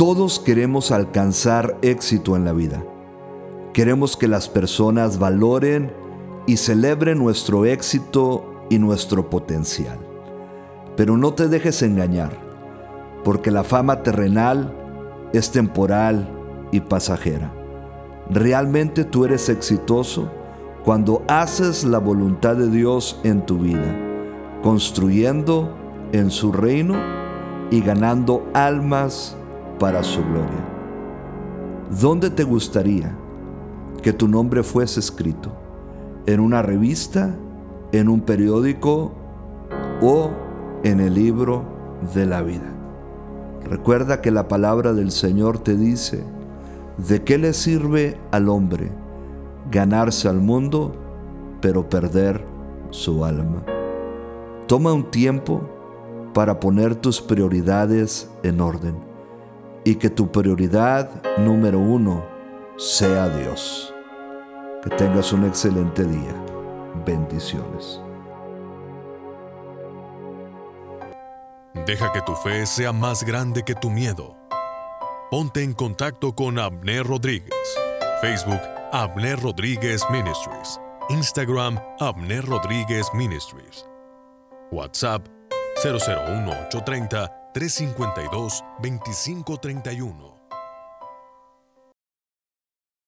Todos queremos alcanzar éxito en la vida. Queremos que las personas valoren y celebren nuestro éxito y nuestro potencial. Pero no te dejes engañar, porque la fama terrenal es temporal y pasajera. Realmente tú eres exitoso cuando haces la voluntad de Dios en tu vida, construyendo en su reino y ganando almas para su gloria. ¿Dónde te gustaría que tu nombre fuese escrito? ¿En una revista, en un periódico o en el libro de la vida? Recuerda que la palabra del Señor te dice, ¿de qué le sirve al hombre ganarse al mundo pero perder su alma? Toma un tiempo para poner tus prioridades en orden y que tu prioridad número uno sea Dios. Que tengas un excelente día. Bendiciones. Deja que tu fe sea más grande que tu miedo. Ponte en contacto con Abner Rodríguez. Facebook Abner Rodríguez Ministries. Instagram Abner Rodríguez Ministries. WhatsApp 001 830 352-2531.